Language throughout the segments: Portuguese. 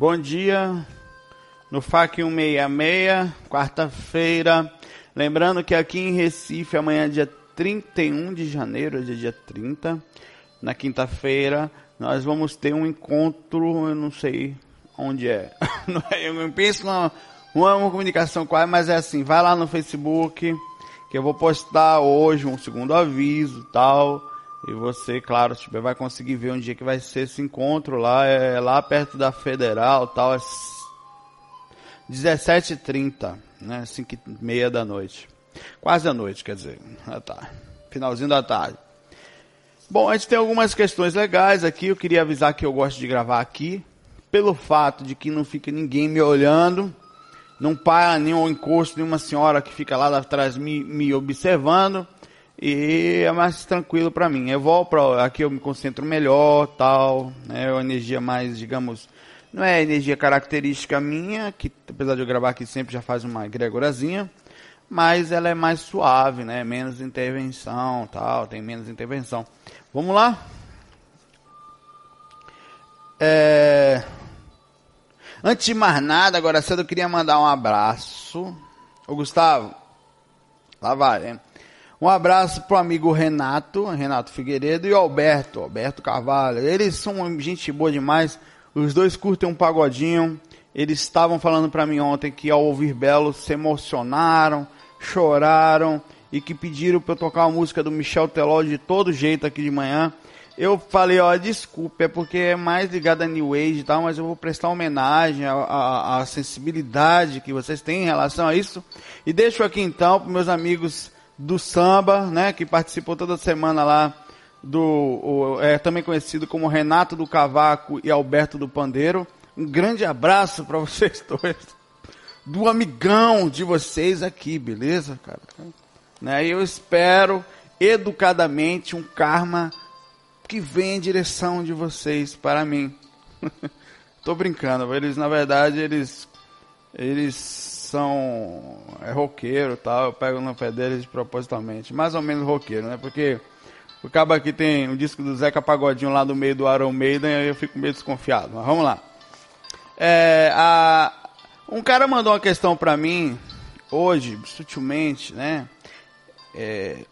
Bom dia no FAC 166, quarta-feira. Lembrando que aqui em Recife, amanhã, dia 31 de janeiro, hoje é dia 30, na quinta-feira, nós vamos ter um encontro, eu não sei onde é. Eu penso numa uma comunicação quase, mas é assim, vai lá no Facebook, que eu vou postar hoje um segundo aviso tal. E você, claro, tipo, vai conseguir ver um dia que vai ser esse encontro lá, é lá perto da Federal tal, é 17h30, né? 5 h meia da noite. Quase da noite, quer dizer. Ah, tá. Finalzinho da tarde. Bom, a gente tem algumas questões legais aqui. Eu queria avisar que eu gosto de gravar aqui. Pelo fato de que não fica ninguém me olhando. Não para nenhum encosto de uma senhora que fica lá atrás me, me observando. E é mais tranquilo para mim. Eu vou para aqui eu me concentro melhor, tal, né? É uma energia mais, digamos, não é energia característica minha, que apesar de eu gravar aqui sempre já faz uma egregorazinha, mas ela é mais suave, né? Menos intervenção, tal, tem menos intervenção. Vamos lá? É... Antes de mais nada, agora cedo eu queria mandar um abraço. Ô Gustavo, lá vai, hein? Um abraço pro amigo Renato, Renato Figueiredo e Alberto, Alberto Carvalho. Eles são gente boa demais. Os dois curtem um pagodinho. Eles estavam falando para mim ontem que ao ouvir Belo se emocionaram, choraram e que pediram para eu tocar a música do Michel Teló de todo jeito aqui de manhã. Eu falei, ó, desculpa, é porque é mais ligado a New Age e tal, mas eu vou prestar homenagem à, sensibilidade que vocês têm em relação a isso. E deixo aqui então para meus amigos do samba, né, que participam toda semana lá do o, é também conhecido como Renato do Cavaco e Alberto do Pandeiro. Um grande abraço para vocês dois. Do amigão de vocês aqui, beleza, cara? Né? Eu espero educadamente um karma que venha em direção de vocês para mim. Tô brincando, eles na verdade eles eles são é roqueiro, tal, eu pego no pé deles propositalmente, mais ou menos roqueiro, né? Porque o cabo aqui tem um disco do Zeca Pagodinho lá no meio do Iron Maiden, aí eu fico meio desconfiado. Mas vamos lá. É, a, um cara mandou uma questão para mim hoje, sutilmente, né? É,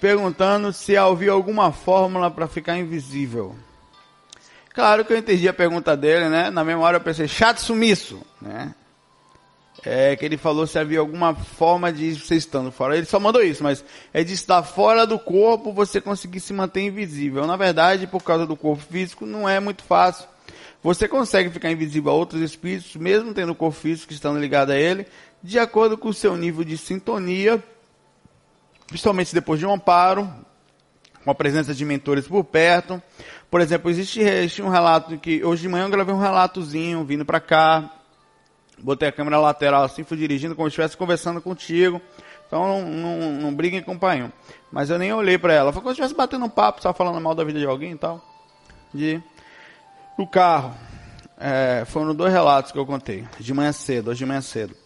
perguntando se havia alguma fórmula para ficar invisível. Claro que eu entendi a pergunta dele, né? Na mesma hora eu pensei, chato sumiço, né? é, que ele falou se havia alguma forma de você estando fora. Ele só mandou isso, mas é de estar fora do corpo você conseguir se manter invisível. Na verdade, por causa do corpo físico, não é muito fácil. Você consegue ficar invisível a outros espíritos, mesmo tendo o corpo físico estando ligado a ele, de acordo com o seu nível de sintonia, principalmente depois de um amparo, com a presença de mentores por perto. Por exemplo, existe, existe um relato que hoje de manhã eu gravei um relatozinho vindo para cá, Botei a câmera lateral assim, fui dirigindo como se estivesse conversando contigo. Então não, não, não briguem com o pai. Mas eu nem olhei para ela. Foi como se estivesse batendo um papo, só falando mal da vida de alguém e tal. De... O carro. É, foram dois relatos que eu contei. De manhã cedo, hoje de manhã cedo.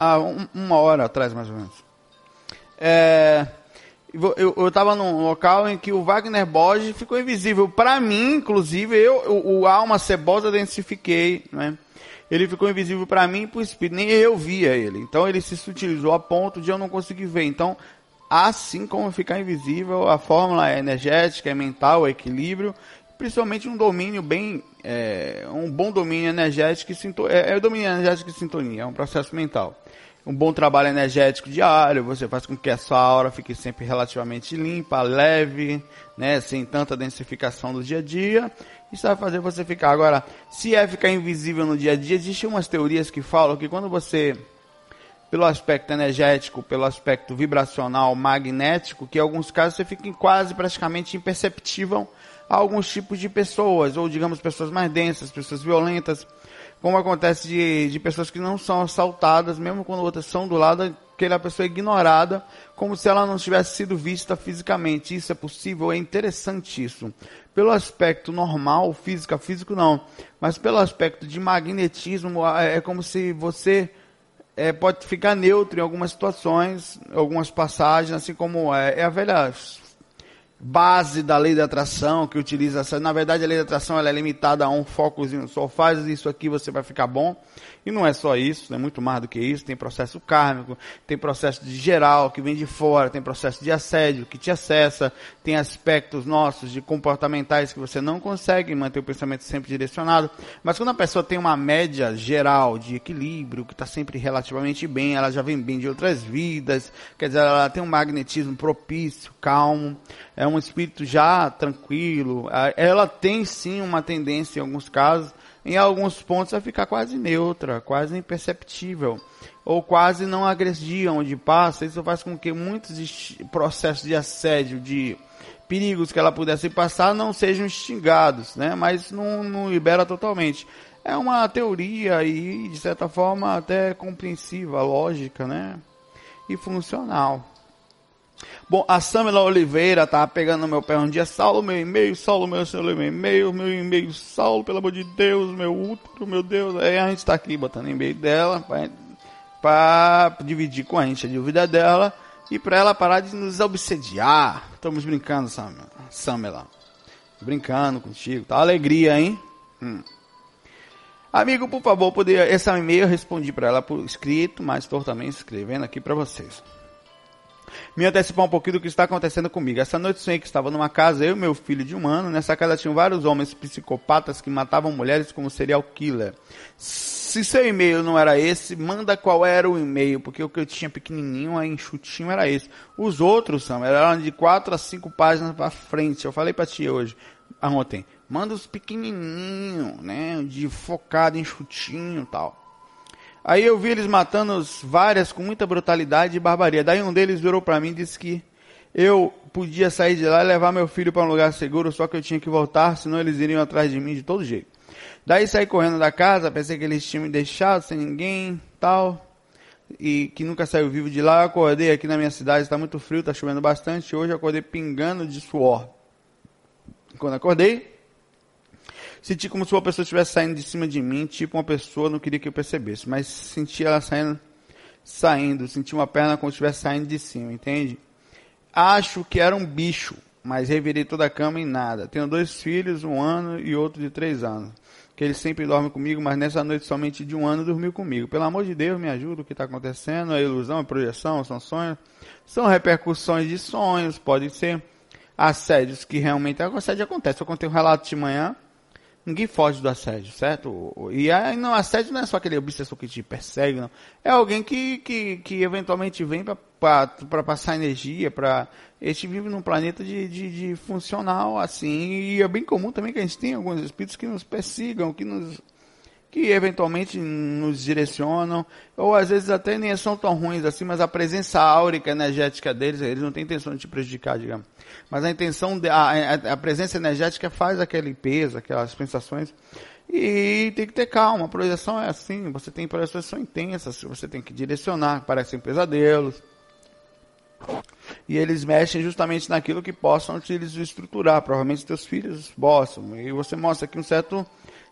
Ah, um, uma hora atrás mais ou menos. É, eu, eu tava num local em que o Wagner Borges ficou invisível. Para mim, inclusive, eu, o, o alma cebosa densifiquei, né? ele ficou invisível para mim e para o espírito, nem eu via ele. Então ele se sutilizou a ponto de eu não conseguir ver. Então, assim como ficar invisível, a fórmula é energética, é mental, é equilíbrio, principalmente um domínio bem, é, um bom domínio energético e sintonia, é, é o domínio energético e sintonia, é um processo mental. Um bom trabalho energético diário, você faz com que a sua aura fique sempre relativamente limpa, leve, né, sem tanta densificação do dia a dia isso vai fazer você ficar. Agora, se é ficar invisível no dia a dia, existem umas teorias que falam que quando você, pelo aspecto energético, pelo aspecto vibracional, magnético, que em alguns casos você fica quase praticamente imperceptível a alguns tipos de pessoas, ou digamos pessoas mais densas, pessoas violentas, como acontece de, de pessoas que não são assaltadas, mesmo quando outras são do lado, aquela pessoa é ignorada, como se ela não tivesse sido vista fisicamente. Isso é possível, é interessante isso. Pelo aspecto normal, física, físico não, mas pelo aspecto de magnetismo, é, como se você é, pode ficar neutro em algumas situações, algumas passagens, assim como é, é a velha base da lei da atração, que utiliza essa. Na verdade, a lei da atração ela é limitada a um focozinho só. Faz isso aqui, você vai ficar bom. E não é só isso, é muito mais do que isso. Tem processo kármico, tem processo de geral que vem de fora, tem processo de assédio que te acessa, tem aspectos nossos de comportamentais que você não consegue manter o pensamento sempre direcionado. Mas quando a pessoa tem uma média geral de equilíbrio, que está sempre relativamente bem, ela já vem bem de outras vidas, quer dizer, ela tem um magnetismo propício, calmo, é um espírito já tranquilo, ela tem sim uma tendência em alguns casos em alguns pontos a ficar quase neutra, quase imperceptível, ou quase não agredir onde passa. Isso faz com que muitos processos de assédio, de perigos que ela pudesse passar, não sejam extingados, né? mas não, não libera totalmente. É uma teoria e, de certa forma, até compreensiva, lógica, né? E funcional. Bom, a Samela Oliveira tá pegando no meu pé um dia, Saulo, meu e-mail, Saulo, meu meu e-mail, meu e-mail, Saulo, pelo amor de Deus, meu útero, meu Deus. Aí a gente tá aqui botando e-mail dela para dividir com a gente a dúvida dela e para ela parar de nos obsediar. Estamos brincando, Samela. Samela. Brincando contigo, tá? Alegria, hein? Hum. Amigo, por favor, poder esse e-mail eu respondi para ela por escrito, mas estou também escrevendo aqui para vocês me antecipar um pouquinho do que está acontecendo comigo. Essa noite sonhei que estava numa casa, eu e meu filho de um ano. Nessa casa tinham vários homens psicopatas que matavam mulheres como serial killer. Se seu e-mail não era esse, manda qual era o e-mail, porque o que eu tinha pequenininho, enxutinho, era esse. Os outros, são eram de 4 a 5 páginas para frente. Eu falei para ti hoje, ontem, manda os pequenininhos, né, de focado, enxutinho tal. Aí eu vi eles matando várias com muita brutalidade e barbaria. Daí um deles virou para mim e disse que eu podia sair de lá e levar meu filho para um lugar seguro, só que eu tinha que voltar, senão eles iriam atrás de mim de todo jeito. Daí saí correndo da casa, pensei que eles tinham me deixado sem ninguém, tal, e que nunca saiu vivo de lá. Eu acordei aqui na minha cidade, está muito frio, está chovendo bastante. Hoje eu acordei pingando de suor. Quando acordei, Senti como se uma pessoa estivesse saindo de cima de mim, tipo uma pessoa, não queria que eu percebesse, mas senti ela saindo, saindo, senti uma perna como se estivesse saindo de cima, entende? Acho que era um bicho, mas revirei toda a cama em nada. Tenho dois filhos, um ano e outro de três anos. Que eles sempre dormem comigo, mas nessa noite somente de um ano dormiu comigo. Pelo amor de Deus, me ajuda o que está acontecendo, é ilusão, é projeção, são sonhos. São repercussões de sonhos, pode ser assédios que realmente assédio acontece. Eu contei um relato de manhã, Ninguém foge do assédio, certo? E aí, não, assédio não é só aquele obsessor que te persegue, não. É alguém que, que, que eventualmente vem para passar energia, para a gente vive num planeta de, de, de, funcional, assim, e é bem comum também que a gente tenha alguns espíritos que nos persigam, que nos que eventualmente nos direcionam, ou às vezes até nem são tão ruins assim, mas a presença áurica, energética deles, eles não têm intenção de te prejudicar, digamos. Mas a intenção, de, a, a, presença energética faz aquela limpeza, aquelas sensações, e tem que ter calma. A projeção é assim, você tem projeções são intensas, você tem que direcionar, parecem pesadelos. E eles mexem justamente naquilo que possam te estruturar. Provavelmente teus filhos possam. E você mostra aqui um certo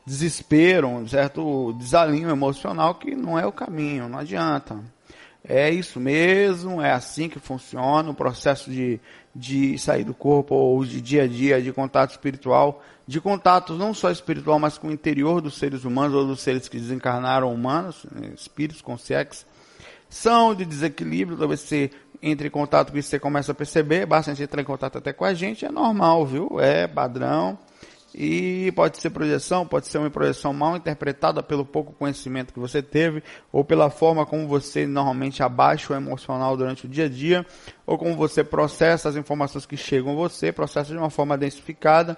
desespero, um certo desalinho emocional que não é o caminho, não adianta. É isso mesmo, é assim que funciona o processo de, de sair do corpo ou de dia a dia, de contato espiritual, de contato não só espiritual, mas com o interior dos seres humanos ou dos seres que desencarnaram humanos, espíritos com sexo, são de desequilíbrio, talvez você entre em contato com isso, você começa a perceber, basta entrar em contato até com a gente, é normal, viu? É padrão, e pode ser projeção, pode ser uma projeção mal interpretada pelo pouco conhecimento que você teve, ou pela forma como você normalmente abaixa o emocional durante o dia a dia, ou como você processa as informações que chegam a você, processa de uma forma densificada.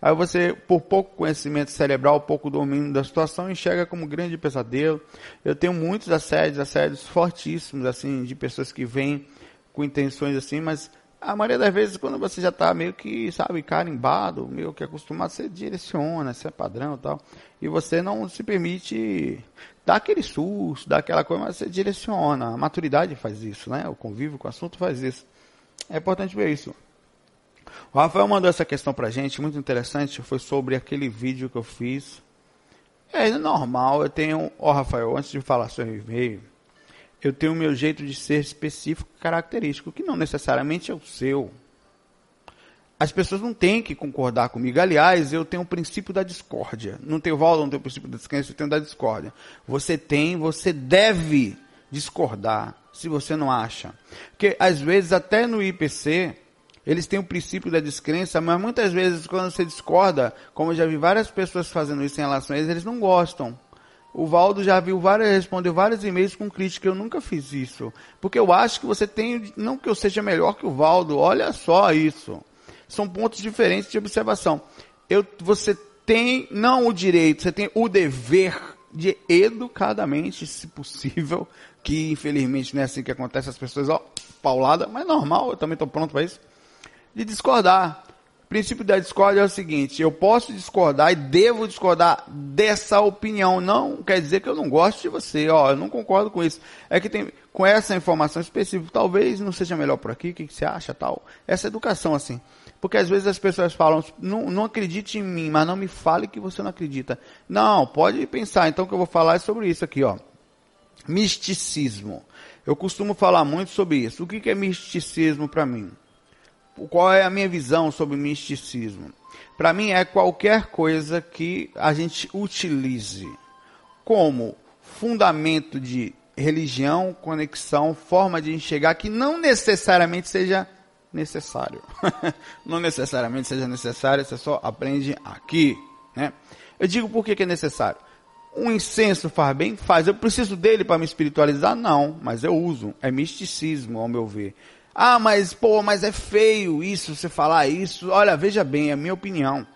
Aí você, por pouco conhecimento cerebral, pouco domínio da situação, enxerga como grande pesadelo. Eu tenho muitos assédios, assédios fortíssimos, assim, de pessoas que vêm com intenções assim, mas a maioria das vezes, quando você já está meio que, sabe, carimbado, meio que acostumado, você direciona, você é padrão e tal. E você não se permite dar aquele susto, dar aquela coisa, mas você direciona. A maturidade faz isso, né? O convívio com o assunto faz isso. É importante ver isso. O Rafael mandou essa questão pra gente, muito interessante, foi sobre aquele vídeo que eu fiz. É normal, eu tenho... Ó, oh, Rafael, antes de falar sobre e-mail, eu tenho o meu jeito de ser específico característico, que não necessariamente é o seu. as pessoas não têm que concordar comigo. Aliás, eu tenho o princípio da discórdia. Não tenho Valdo, não tenho o princípio da descrença, eu tenho da discórdia. Você tem, você deve discordar, se você não acha. Porque às vezes até no IPC, eles têm o princípio da descrença, mas muitas vezes quando você discorda, como eu já vi várias pessoas fazendo isso em relação a eles, eles não gostam. O Valdo já viu várias, respondeu vários e-mails com crítica. Eu nunca fiz isso. Porque eu acho que você tem, não que eu seja melhor que o Valdo, olha só isso são pontos diferentes de observação. Eu, você tem não o direito, você tem o dever de educadamente, se possível, que infelizmente não é assim que acontece, as pessoas, ó, paulada, mas normal, eu também estou pronto para isso, de discordar. O princípio da discórdia é o seguinte, eu posso discordar e devo discordar dessa opinião, não quer dizer que eu não gosto de você, ó, eu não concordo com isso. É que tem, com essa informação específica, talvez não seja melhor por aqui, o que, que você acha, tal. Essa educação, assim. Porque às vezes as pessoas falam, não, não acredite em mim, mas não me fale que você não acredita. Não, pode pensar. Então que eu vou falar é sobre isso aqui, ó. Misticismo. Eu costumo falar muito sobre isso. O que é misticismo para mim? Qual é a minha visão sobre misticismo? Para mim é qualquer coisa que a gente utilize como fundamento de religião, conexão, forma de enxergar que não necessariamente seja necessário. não necessariamente seja necessário, você só aprende aqui. Né? Eu digo por que, que é necessário. Um incenso faz bem? Faz. Eu preciso dele para me espiritualizar? Não, mas eu uso. É misticismo, ao meu ver. Ah, mas, pô, mas é feio isso, você falar isso. Olha, veja bem, é a minha opinião.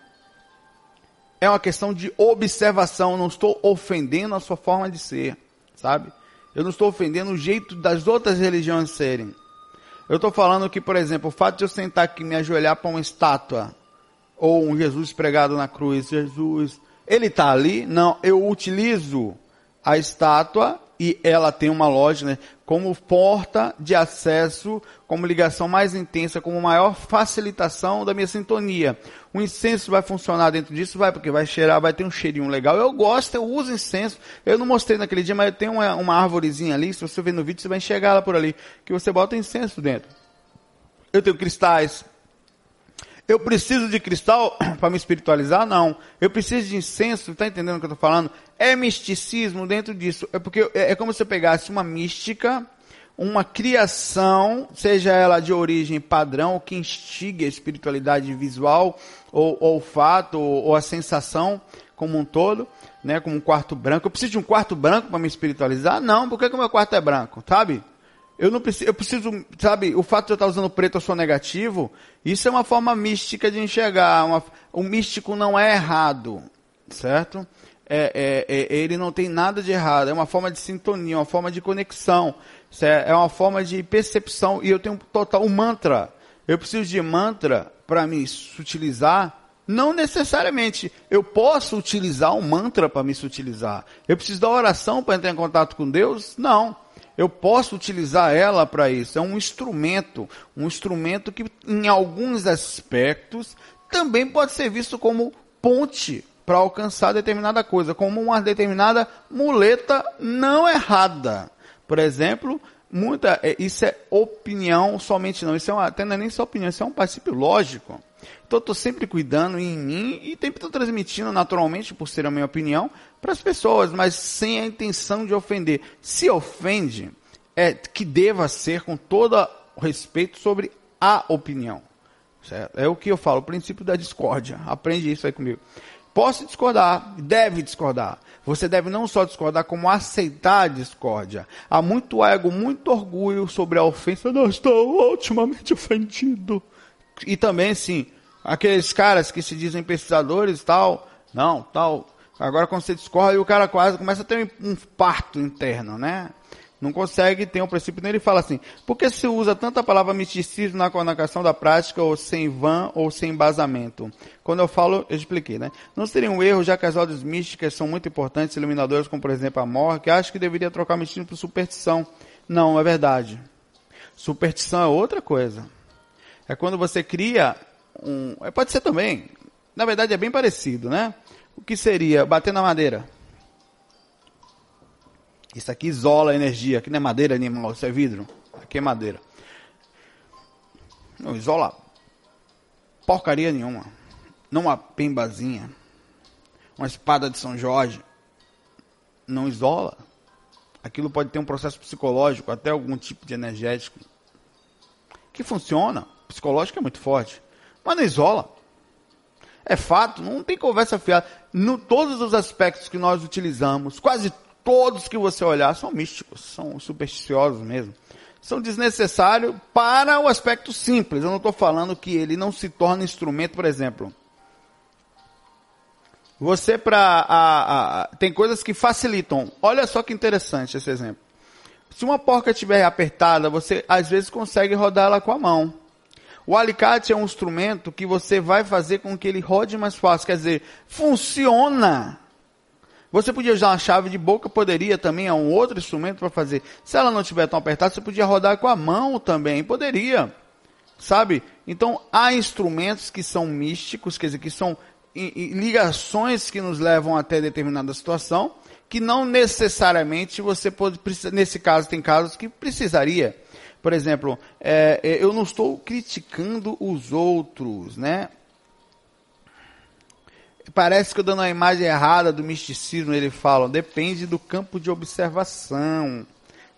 É uma questão de observação, não estou ofendendo a sua forma de ser, sabe? Eu não estou ofendendo o jeito das outras religiões serem. Eu estou falando que, por exemplo, o fato de eu sentar aqui e me ajoelhar para uma estátua, ou um Jesus pregado na cruz, Jesus, ele está ali? Não, eu utilizo a estátua e ela tem uma loja, né, como porta de acesso, como ligação mais intensa, como maior facilitação da minha sintonia. O incenso vai funcionar dentro disso? Vai, porque vai cheirar, vai ter um cheirinho legal. Eu gosto, eu uso incenso. Eu não mostrei naquele dia, mas tem uma, uma árvorezinha ali, se você ver no vídeo, você vai enxergar ela por ali, que você bota incenso dentro. Eu tenho cristais, eu preciso de cristal para me espiritualizar? Não. Eu preciso de incenso, está entendendo o que eu estou falando? É misticismo dentro disso. É porque é, é como se eu pegasse uma mística, uma criação, seja ela de origem padrão, que instigue a espiritualidade visual, ou, ou olfato, ou, ou a sensação como um todo, né, como um quarto branco. Eu preciso de um quarto branco para me espiritualizar? Não, por que, o meu quarto é branco, sabe? Eu não preciso, eu preciso, sabe, o fato de eu estar usando preto eu sou negativo, isso é uma forma mística de enxergar. Uma, o místico não é errado, certo? É, é, é, ele não tem nada de errado, é uma forma de sintonia, uma forma de conexão, é, uma forma de percepção, e eu tenho total um mantra. Eu preciso de mantra para me utilizar não necessariamente. Eu posso utilizar um mantra para me sutilizar. Eu preciso da oração para entrar em contato com Deus? Não. Eu posso utilizar ela para isso. É um instrumento, um instrumento que, em alguns aspectos, também pode ser visto como ponte para alcançar determinada coisa, como uma determinada muleta não errada. Por exemplo, muita, é, isso é opinião somente não, isso é uma, até não é nem só opinião, isso é um princípio lógico. Então, estou sempre cuidando em mim e sempre transmitindo naturalmente, por ser a minha opinião, para as pessoas, mas sem a intenção de ofender. Se ofende, é que deva ser com todo respeito sobre a opinião. Certo? É o que eu falo, o princípio da discórdia. Aprende isso aí comigo. Posso discordar, deve discordar. Você deve não só discordar, como aceitar a discórdia. Há muito ego, muito orgulho sobre a ofensa. Não estou ultimamente ofendido. E também, sim, aqueles caras que se dizem pesquisadores tal, não, tal. Agora quando você discorda, o cara quase começa a ter um parto interno, né? Não consegue ter um princípio nele fala assim, por que se usa tanta palavra misticismo na comunicação da prática ou sem van ou sem embasamento? Quando eu falo, eu expliquei, né? Não seria um erro, já que as ordens místicas são muito importantes, iluminadoras, como por exemplo a morte, que acho que deveria trocar misticismo por superstição. Não, é verdade. Superstição é outra coisa. É quando você cria um. É, pode ser também. Na verdade é bem parecido, né? O que seria bater na madeira? Isso aqui isola a energia. Aqui não é madeira animal, isso é vidro. Aqui é madeira. Não, isola. porcaria nenhuma. Não uma pembazinha. Uma espada de São Jorge. Não isola. Aquilo pode ter um processo psicológico, até algum tipo de energético. Que funciona. Psicológico é muito forte. Mas não isola. É fato, não tem conversa fiada. No, todos os aspectos que nós utilizamos, quase todos que você olhar, são místicos, são supersticiosos mesmo são desnecessários para o aspecto simples. Eu não estou falando que ele não se torna instrumento, por exemplo. Você para tem coisas que facilitam. Olha só que interessante esse exemplo. Se uma porca estiver apertada, você às vezes consegue rodar ela com a mão. O alicate é um instrumento que você vai fazer com que ele rode mais fácil. Quer dizer, funciona. Você podia usar uma chave de boca, poderia também, é um outro instrumento para fazer. Se ela não estiver tão apertada, você podia rodar com a mão também, poderia. Sabe? Então, há instrumentos que são místicos, quer dizer, que são ligações que nos levam até determinada situação, que não necessariamente você pode, nesse caso, tem casos que precisaria. Por exemplo, é, é eu não estou criticando os outros, né? Parece que eu dando uma imagem errada do misticismo, ele fala, depende do campo de observação.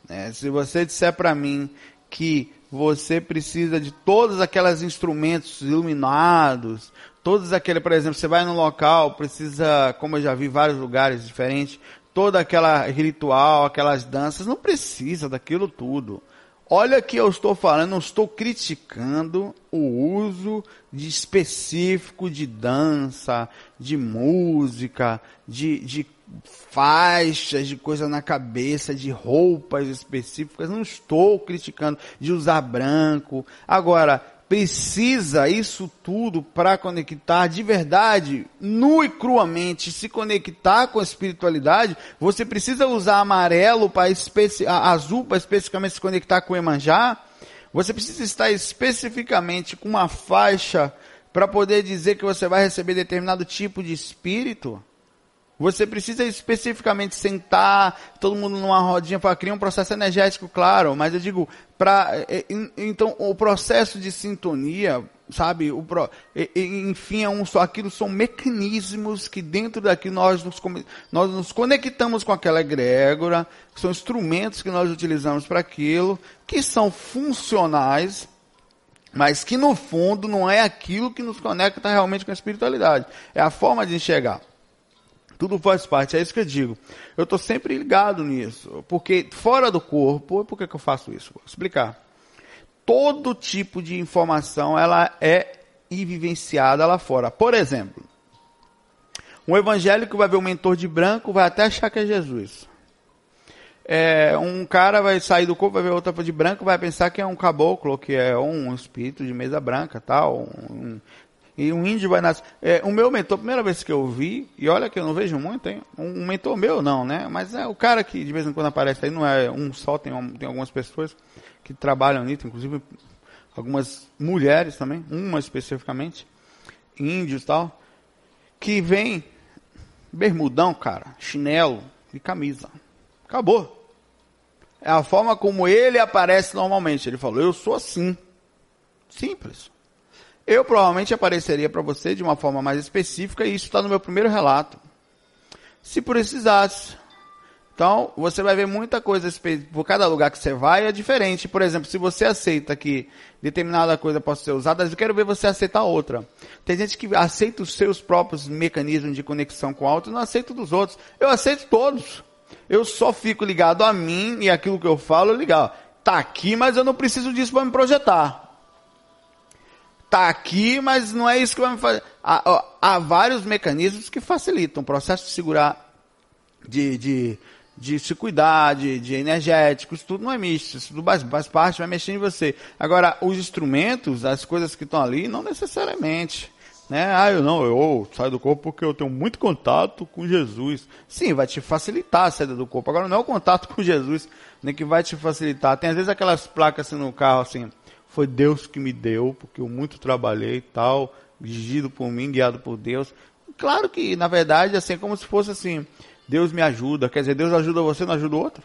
Né? Se você disser para mim que você precisa de todos aqueles instrumentos iluminados, todos aquele, por exemplo, você vai no local, precisa, como eu já vi vários lugares diferentes, toda aquela ritual, aquelas danças, não precisa daquilo tudo. Olha que eu estou falando, não estou criticando o uso de específico de dança, de música, de, de faixas, de coisa na cabeça, de roupas específicas. Não estou criticando de usar branco. Agora, precisa isso tudo para conectar de verdade, nu e cruamente, se conectar com a espiritualidade, você precisa usar amarelo para azul para especificamente se conectar com o Emanjá. Você precisa estar especificamente com uma faixa para poder dizer que você vai receber determinado tipo de espírito. Você precisa especificamente sentar, todo mundo numa rodinha para criar um processo energético, claro, mas eu digo, para é, então o processo de sintonia, sabe, o pro, enfim, é um só aquilo são mecanismos que dentro daqui nós nos, nós nos conectamos com aquela egrégora, são instrumentos que nós utilizamos para aquilo, que são funcionais, mas que no fundo não é aquilo que nos conecta realmente com a espiritualidade, é a forma de enxergar. Tudo faz parte, é isso que eu digo. Eu estou sempre ligado nisso, porque fora do corpo, por que, que eu faço isso? Vou explicar. Todo tipo de informação, ela é vivenciada lá fora. Por exemplo, um evangélico vai ver um mentor de branco, vai até achar que é Jesus. É, um cara vai sair do corpo, vai ver outra de branco, vai pensar que é um caboclo, que é um espírito de mesa branca, tal, um, e um índio vai nascer. É, o meu mentor, primeira vez que eu vi, e olha que eu não vejo muito, hein? Um, mentor meu não, né? Mas é o cara que de vez em quando aparece aí, não é um só, tem, tem algumas pessoas que trabalham nisso, inclusive algumas mulheres também, uma especificamente, índios e tal, que vem bermudão, cara, chinelo e camisa. Acabou. É a forma como ele aparece normalmente. Ele falou, eu sou assim. Simples. Eu provavelmente apareceria para você de uma forma mais específica e isso está no meu primeiro relato. Se precisasse. Então, você vai ver muita coisa por cada lugar que você vai é diferente. Por exemplo, se você aceita que determinada coisa possa ser usada, eu quero ver você aceitar outra. Tem gente que aceita os seus próprios mecanismos de conexão com o alto e não aceita dos outros. Eu aceito todos. Eu só fico ligado a mim e aquilo que eu falo, ligar. Tá aqui, mas eu não preciso disso para me projetar tá aqui, mas não é isso que vai me fazer. Há, há vários mecanismos que facilitam o processo de segurar, de, de, de se cuidar, de, de tudo não é misto, isso tudo faz, faz parte, vai mexer em você. Agora, os instrumentos, as coisas que estão ali, não necessariamente. Né? Ah, eu não, eu saio do corpo porque eu tenho muito contato com Jesus. Sim, vai te facilitar a saída do corpo. Agora, não é o contato com Jesus, nem que vai te facilitar. Tem às vezes aquelas placas assim no carro, assim, foi Deus que me deu, porque eu muito trabalhei e tal, dirigido por mim, guiado por Deus. Claro que, na verdade, assim, é como se fosse assim, Deus me ajuda, quer dizer, Deus ajuda você, não ajuda o outro?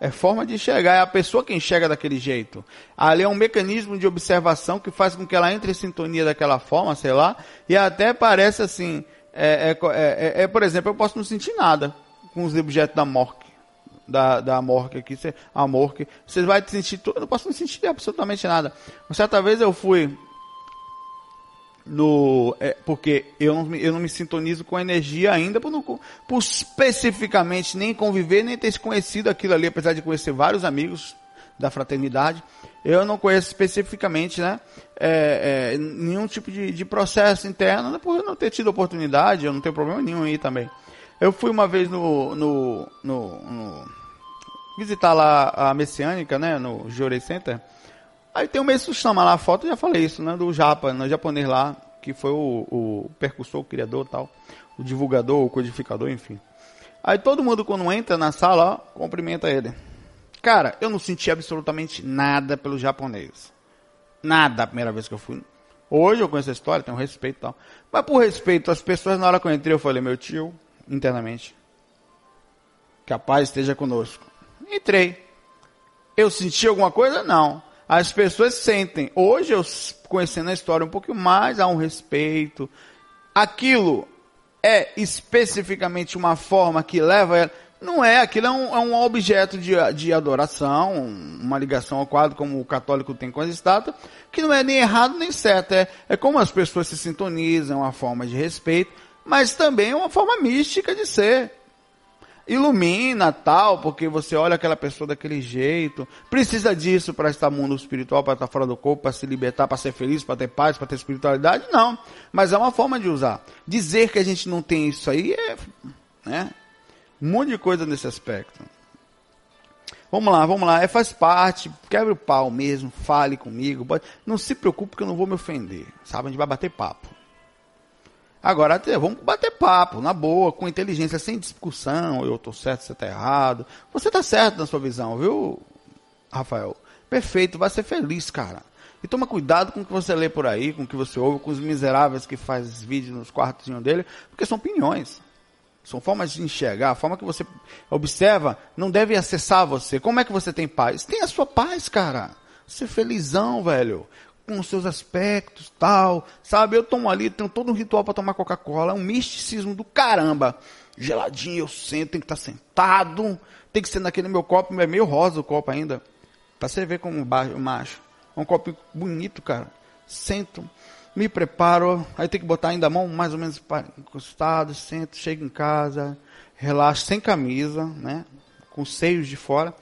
É forma de enxergar, é a pessoa que enxerga daquele jeito. Ali é um mecanismo de observação que faz com que ela entre em sintonia daquela forma, sei lá, e até parece assim, é, é, é, é por exemplo, eu posso não sentir nada com os objetos da morte da, da Mork aqui, cê, a Mork, você vai sentir tudo, eu não posso não sentir absolutamente nada. Uma certa vez eu fui no é, porque eu não, eu não me sintonizo com energia ainda por, não, por especificamente nem conviver nem ter conhecido aquilo ali apesar de conhecer vários amigos da fraternidade. Eu não conheço especificamente né é, é, nenhum tipo de, de processo interno né, por não ter tido oportunidade eu não tenho problema nenhum aí também eu fui uma vez no, no, no, no visitar lá a Messiânica né no Jorei Center Aí tem o Meisu Sama lá, a foto, já falei isso, né? Do Japa, no né, japonês lá, que foi o, o percussor, o criador tal, o divulgador, o codificador, enfim. Aí todo mundo quando entra na sala, ó, cumprimenta ele. Cara, eu não senti absolutamente nada pelo japonês. Nada a primeira vez que eu fui. Hoje eu conheço a história, tenho respeito e tal. Mas por respeito às pessoas, na hora que eu entrei, eu falei, meu tio, internamente, que a paz esteja conosco. Entrei. Eu senti alguma coisa? Não as pessoas sentem. Hoje, eu conhecendo a história um pouquinho mais, há um respeito. Aquilo é especificamente uma forma que leva ela. Não é, aquilo é um, é um objeto de, de adoração, uma ligação ao quadro, como o católico tem com as estátuas, que não é nem errado nem certo. É, é como as pessoas se sintonizam, uma forma de respeito, mas também é uma forma mística de ser ilumina tal, porque você olha aquela pessoa daquele jeito. Precisa disso para estar no mundo espiritual, para estar fora do corpo, para se libertar, para ser feliz, para ter paz, para ter espiritualidade? Não. Mas é uma forma de usar. Dizer que a gente não tem isso aí é, né? Um monte de coisa nesse aspecto. Vamos lá, vamos lá. É, faz parte. Quebre o pau mesmo. Fale comigo. Não se preocupe que eu não vou me ofender. Sabe? A gente vai bater papo. Agora, vamos bater papo, na boa, com inteligência, sem discussão, eu estou certo, você está errado. Você está certo na sua visão, viu, Rafael? Perfeito, vai ser feliz, cara. E toma cuidado com o que você lê por aí, com o que você ouve, com os miseráveis que faz vídeos nos quartos dele, porque são opiniões. São formas de enxergar, a forma que você observa não deve acessar você. Como é que você tem paz? Tem a sua paz, cara. Ser felizão, velho com seus aspectos, tal, sabe? Eu tomo ali, tenho todo um ritual para tomar Coca-Cola, é um misticismo do caramba. Geladinho, eu sento, tem que estar tá sentado, tem que ser naquele meu copo, é meio rosa o copo ainda, para você ver como macho. É um copo bonito, cara. Sento, me preparo, aí tem que botar ainda a mão mais ou menos encostado, sento, chego em casa, relaxo sem camisa, né? Com os seios de fora.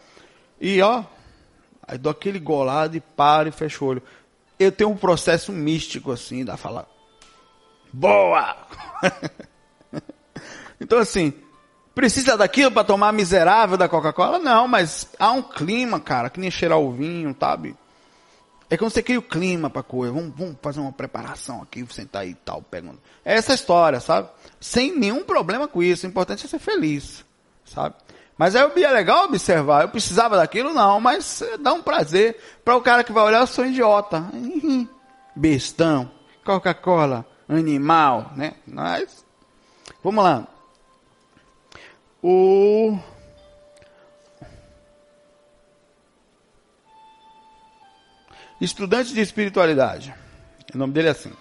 E ó, aí dou aquele golado e paro e fecho o olho eu tenho um processo místico assim, da falar, boa! então assim, precisa daquilo para tomar miserável da Coca-Cola? Não, mas há um clima, cara, que nem cheirar o vinho, sabe? É quando você cria o clima pra coisa, vamos, vamos fazer uma preparação aqui, sentar aí e tal, pegando. É essa história, sabe? Sem nenhum problema com isso, o importante é ser feliz, sabe? Mas é, é legal observar. Eu precisava daquilo, não, mas dá um prazer. Para o cara que vai olhar, eu sou idiota. Bestão, Coca-Cola, animal, né? Mas, vamos lá. O. Estudante de espiritualidade. O nome dele é assim.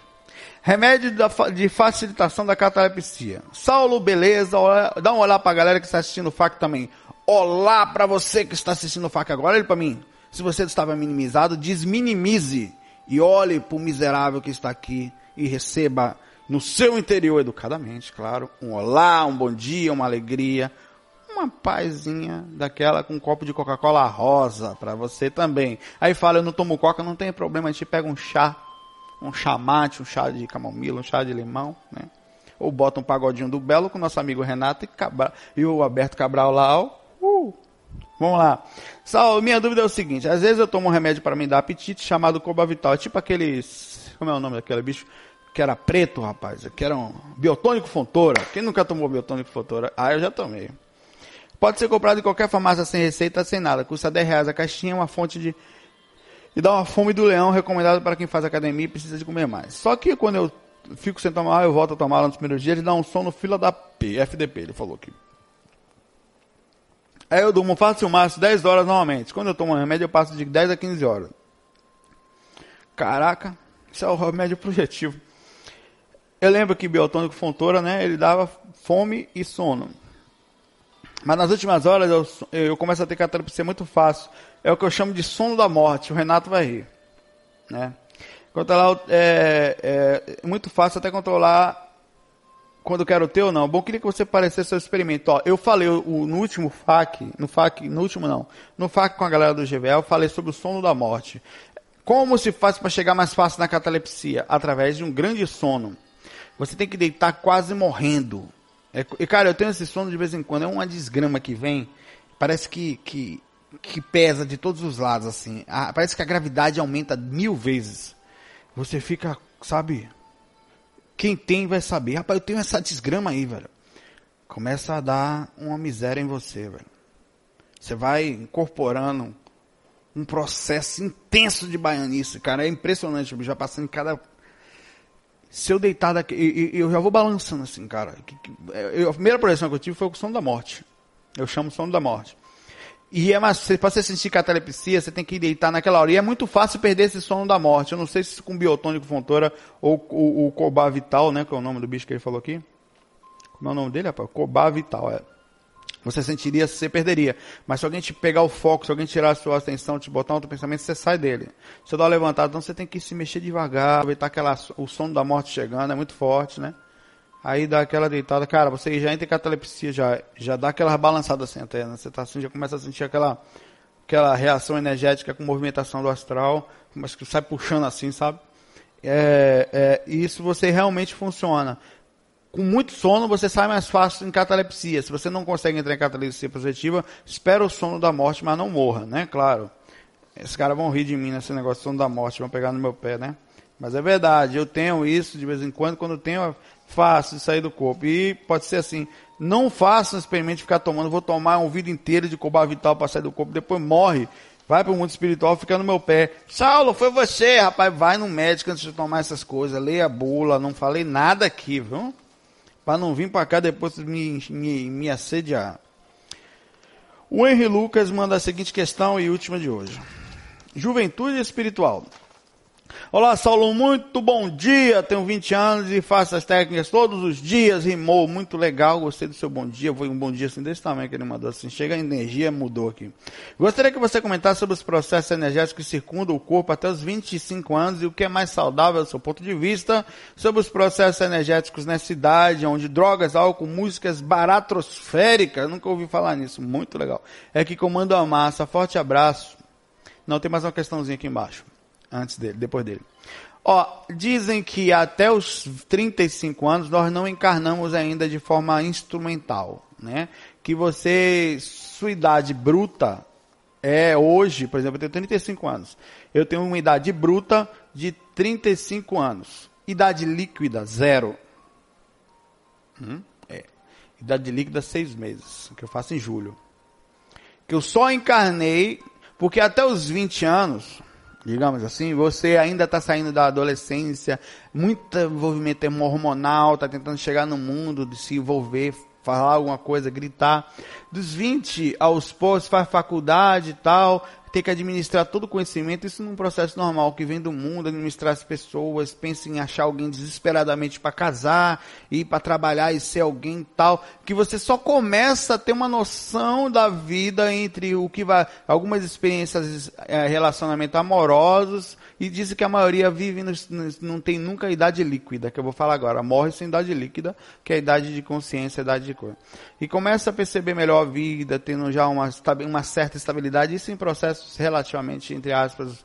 Remédio de facilitação da catalepsia. Saulo, beleza. Dá um olhar para a galera que está assistindo o FAC também. Olá para você que está assistindo o FAC agora. Olha para mim. Se você estava minimizado, desminimize. E olhe para o miserável que está aqui e receba no seu interior, educadamente, claro, um olá, um bom dia, uma alegria, uma pazinha daquela com um copo de Coca-Cola rosa para você também. Aí fala, eu não tomo coca, não tem problema, a gente pega um chá um chamate, um chá de camomila, um chá de limão, né? Ou bota um pagodinho do Belo com nosso amigo Renato e, Cabral, e o Alberto Cabral lá. Uh. Vamos lá. Só, minha dúvida é o seguinte, às vezes eu tomo um remédio para me dar apetite chamado Cobavital, tipo aqueles, como é o nome daquele bicho? Que era preto, rapaz, que era um biotônico fontora. Quem nunca tomou biotônico fontora? Ah, eu já tomei. Pode ser comprado em qualquer farmácia sem receita, sem nada. Custa 10 reais a caixinha, uma fonte de e dá uma fome do leão recomendado para quem faz academia e precisa de comer mais. Só que quando eu fico sem tomar, eu volto a tomar nos primeiros dias, ele dá um sono fila da P, FDP, ele falou aqui. Aí eu durmo fácil máximo 10 horas normalmente. Quando eu tomo remédio, eu passo de 10 a 15 horas. Caraca, isso é o remédio projetivo. Eu lembro que biotônico Fontoura, né, ele dava fome e sono. Mas nas últimas horas eu, eu começo a ter catalepsia muito fácil. É o que eu chamo de sono da morte. O Renato vai rir. Né? Controlar é, é muito fácil até controlar quando quero ter ou não. Bom, queria que você parecesse seu experimento. Ó, eu falei o, no último FAQ, no FAQ, no último não, no FAQ com a galera do GVL, eu falei sobre o sono da morte. Como se faz para chegar mais fácil na catalepsia? Através de um grande sono. Você tem que deitar quase morrendo. É, e cara, eu tenho esse sono de vez em quando, é uma desgrama que vem, parece que, que, que pesa de todos os lados, assim. Ah, parece que a gravidade aumenta mil vezes. Você fica, sabe? Quem tem vai saber. Rapaz, eu tenho essa desgrama aí, velho. Começa a dar uma miséria em você, velho. Você vai incorporando um processo intenso de baianice, cara. É impressionante, eu já passando em cada. Se eu deitar daqui, eu, já vou balançando assim, cara. Eu, a primeira projeção que eu tive foi o som da morte. Eu chamo o som da morte. E é mais, para você sentir catalepsia, você tem que deitar naquela hora. E é muito fácil perder esse sono da morte. Eu não sei se com biotônico fontora ou o, o Cobá Vital, né? Que é o nome do bicho que ele falou aqui. Como é o nome dele, rapaz? Cobá Vital, é. Você sentiria, você perderia. Mas se alguém te pegar o foco, se alguém tirar a sua atenção, te botar outro pensamento, você sai dele. Se eu dar uma levantada, então você tem que se mexer devagar, aproveitar aquela, o sono da morte chegando, é muito forte, né? Aí dá aquela deitada, cara, você já entra em catalepsia, já, já dá aquela balançada assim até, né? Você tá assim, já começa a sentir aquela, aquela reação energética com movimentação do astral, mas que sai puxando assim, sabe? É, é, isso você realmente funciona. Com muito sono, você sai mais fácil em catalepsia. Se você não consegue entrar em catalepsia positiva, espera o sono da morte, mas não morra, né? Claro. Esses caras vão rir de mim nesse negócio de sono da morte, vão pegar no meu pé, né? Mas é verdade, eu tenho isso de vez em quando, quando tenho fácil de sair do corpo. E pode ser assim, não faça um experimento de ficar tomando, vou tomar um vida inteiro de cobar vital para sair do corpo, depois morre, vai para o mundo espiritual, fica no meu pé. Saulo, foi você, rapaz, vai no médico antes de tomar essas coisas, leia a bula, não falei nada aqui, viu? Para não vir para cá depois me, me, me assediar. O Henry Lucas manda a seguinte questão e última de hoje. Juventude espiritual. Olá, Saulo, muito bom dia. Tenho 20 anos e faço as técnicas todos os dias. Rimou, muito legal. Gostei do seu bom dia. Foi um bom dia assim desse tamanho que ele mandou assim. Chega a energia, mudou aqui. Gostaria que você comentasse sobre os processos energéticos que circundam o corpo até os 25 anos e o que é mais saudável do seu ponto de vista sobre os processos energéticos nessa idade, onde drogas, álcool, músicas baratrosféricas. Nunca ouvi falar nisso. Muito legal. É que comando a massa. Forte abraço. Não, tem mais uma questãozinha aqui embaixo antes dele, depois dele. Ó, dizem que até os 35 anos nós não encarnamos ainda de forma instrumental, né? Que você, sua idade bruta é hoje, por exemplo, eu tenho 35 anos. Eu tenho uma idade bruta de 35 anos. Idade líquida, zero. Hum? É. Idade líquida, seis meses, que eu faço em julho. Que eu só encarnei, porque até os 20 anos, digamos assim, você ainda está saindo da adolescência, muito envolvimento hormonal, está tentando chegar no mundo, de se envolver, falar alguma coisa, gritar. Dos 20 aos poucos, faz faculdade e tal, ter que administrar todo o conhecimento, isso num processo normal que vem do mundo, administrar as pessoas, pensa em achar alguém desesperadamente para casar, ir para trabalhar e ser alguém tal, que você só começa a ter uma noção da vida entre o que vai, algumas experiências, é, relacionamento amorosos, e dizem que a maioria vive, no, não tem nunca idade líquida, que eu vou falar agora, morre sem idade líquida, que é a idade de consciência, a idade de coisa. E começa a perceber melhor a vida, tendo já uma, uma certa estabilidade, isso em processo processos relativamente, entre aspas,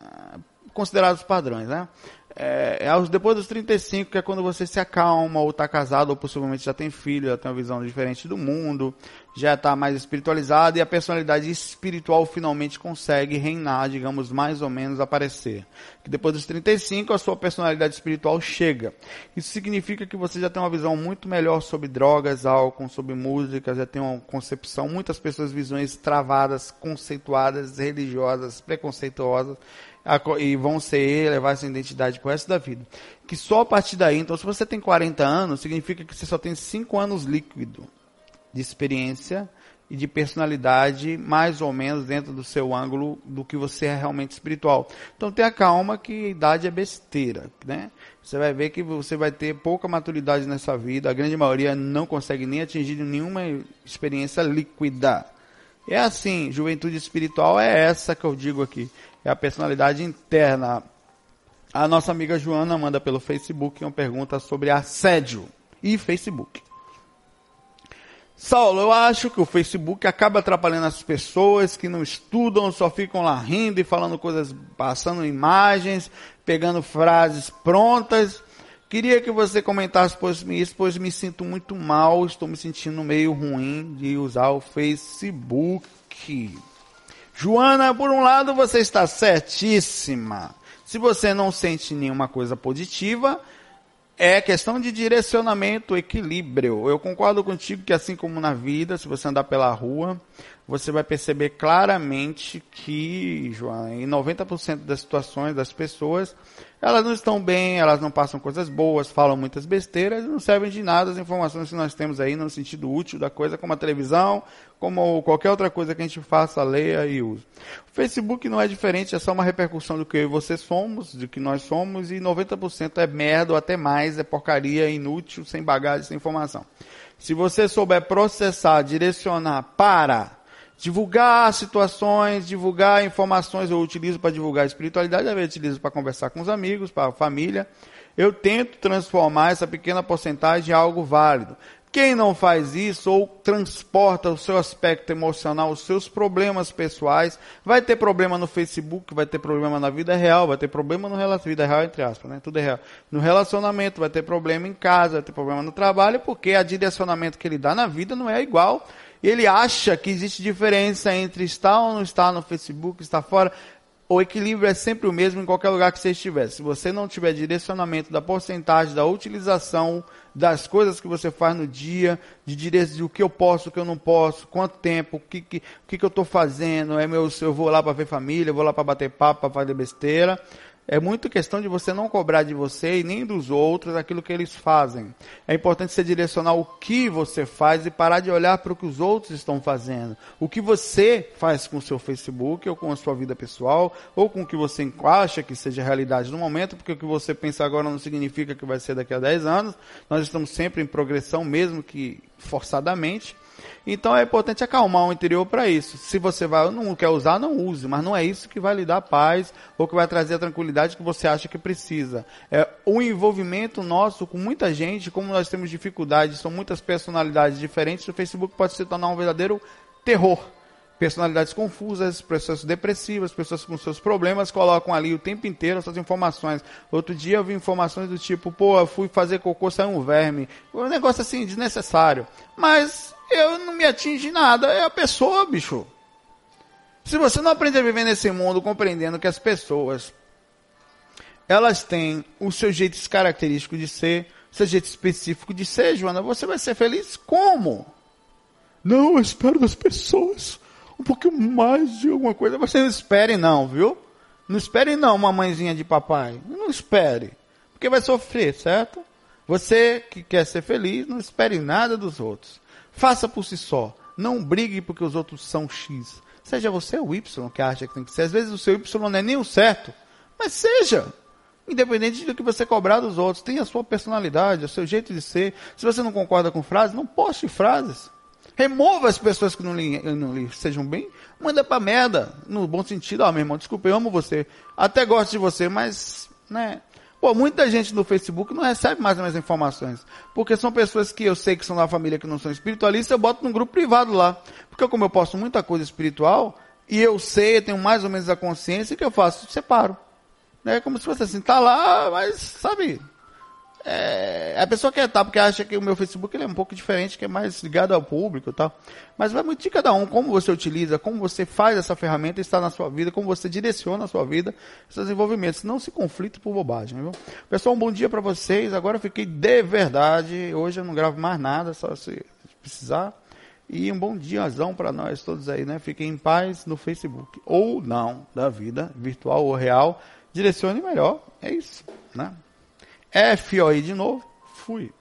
ah, considerados padrões, né? É, é depois dos 35, que é quando você se acalma, ou está casado, ou possivelmente já tem filho, já tem uma visão diferente do mundo, já está mais espiritualizado e a personalidade espiritual finalmente consegue reinar, digamos, mais ou menos aparecer. Que depois dos 35 a sua personalidade espiritual chega. Isso significa que você já tem uma visão muito melhor sobre drogas, álcool, sobre música, já tem uma concepção, muitas pessoas visões travadas, conceituadas, religiosas, preconceituosas e vão ser levar essa identidade pro resto da vida. Que só a partir daí, então se você tem 40 anos, significa que você só tem 5 anos líquido de experiência e de personalidade mais ou menos dentro do seu ângulo do que você é realmente espiritual. Então tenha calma que idade é besteira, né? Você vai ver que você vai ter pouca maturidade nessa vida, a grande maioria não consegue nem atingir nenhuma experiência líquida. É assim, juventude espiritual é essa que eu digo aqui, é a personalidade interna. A nossa amiga Joana manda pelo Facebook uma pergunta sobre assédio e Facebook. Saulo, eu acho que o Facebook acaba atrapalhando as pessoas que não estudam, só ficam lá rindo e falando coisas, passando imagens, pegando frases prontas. Queria que você comentasse isso, pois me sinto muito mal, estou me sentindo meio ruim de usar o Facebook. Joana, por um lado você está certíssima. Se você não sente nenhuma coisa positiva, é questão de direcionamento, equilíbrio. Eu concordo contigo que assim como na vida, se você andar pela rua, você vai perceber claramente que, João, em 90% das situações das pessoas, elas não estão bem, elas não passam coisas boas, falam muitas besteiras, não servem de nada as informações que nós temos aí no sentido útil da coisa, como a televisão, como qualquer outra coisa que a gente faça, leia e use. O Facebook não é diferente, é só uma repercussão do que eu e você somos, do que nós somos, e 90% é merda ou até mais, é porcaria, inútil, sem bagagem, sem informação. Se você souber processar, direcionar para divulgar situações, divulgar informações, eu utilizo para divulgar espiritualidade, às vezes utilizo para conversar com os amigos, para a família. Eu tento transformar essa pequena porcentagem em algo válido. Quem não faz isso ou transporta o seu aspecto emocional, os seus problemas pessoais, vai ter problema no Facebook, vai ter problema na vida real, vai ter problema no relacionamento, vida real entre aspas, né? Tudo é real. No relacionamento, vai ter problema em casa, vai ter problema no trabalho, porque a direcionamento que ele dá na vida não é igual ele acha que existe diferença entre estar ou não estar no Facebook, estar fora. O equilíbrio é sempre o mesmo em qualquer lugar que você estiver. Se você não tiver direcionamento da porcentagem, da utilização das coisas que você faz no dia, de direito o que eu posso, o que eu não posso, quanto tempo, o que, que, o que, que eu estou fazendo, é meu, eu vou lá para ver família, eu vou lá para bater papo, para fazer besteira. É muito questão de você não cobrar de você e nem dos outros aquilo que eles fazem. É importante você direcionar o que você faz e parar de olhar para o que os outros estão fazendo. O que você faz com o seu Facebook ou com a sua vida pessoal ou com o que você acha que seja realidade no momento, porque o que você pensa agora não significa que vai ser daqui a 10 anos. Nós estamos sempre em progressão, mesmo que forçadamente. Então é importante acalmar o interior para isso. Se você vai, não quer usar, não use, mas não é isso que vai lhe dar paz ou que vai trazer a tranquilidade que você acha que precisa. É o envolvimento nosso com muita gente, como nós temos dificuldades, são muitas personalidades diferentes, o Facebook pode se tornar um verdadeiro terror personalidades confusas, pessoas depressivas, pessoas com seus problemas, colocam ali o tempo inteiro suas informações. Outro dia eu vi informações do tipo, pô, eu fui fazer cocô, saiu um verme. Um negócio assim, desnecessário. Mas eu não me atinge nada, é a pessoa, bicho. Se você não aprender a viver nesse mundo compreendendo que as pessoas elas têm o seu jeito característico de ser, o seu jeito específico de ser, Joana, você vai ser feliz como? Não, eu espero das pessoas um pouquinho mais de alguma coisa. Você não espere não, viu? Não espere não, mamãezinha de papai. Não espere. Porque vai sofrer, certo? Você que quer ser feliz, não espere nada dos outros. Faça por si só. Não brigue porque os outros são X. Seja você o Y que acha que tem que ser. Às vezes o seu Y não é nem o certo. Mas seja. Independente do que você cobrar dos outros. Tenha a sua personalidade, o seu jeito de ser. Se você não concorda com frases, não poste frases. Remova as pessoas que não lhe, não lhe sejam bem. Manda pra merda. No bom sentido. Ó, oh, meu irmão, desculpa, eu amo você. Até gosto de você, mas, né? Pô, muita gente no Facebook não recebe mais as minhas informações. Porque são pessoas que eu sei que são da família que não são espiritualistas, eu boto num grupo privado lá. Porque como eu posto muita coisa espiritual, e eu sei, eu tenho mais ou menos a consciência, que eu faço? Separo. É como se fosse assim, tá lá, mas, sabe, é, a pessoa quer estar porque acha que o meu Facebook ele é um pouco diferente, que é mais ligado ao público e tal. Mas vai muito de cada um, como você utiliza, como você faz essa ferramenta estar na sua vida, como você direciona a sua vida, seus envolvimentos. Não se conflite por bobagem, viu? Pessoal, um bom dia para vocês. Agora eu fiquei de verdade. Hoje eu não gravo mais nada, só se precisar. E um bom diazão para nós todos aí, né? Fiquem em paz no Facebook. Ou não, da vida, virtual ou real. Direcione melhor. É isso, né? FOI de novo, fui.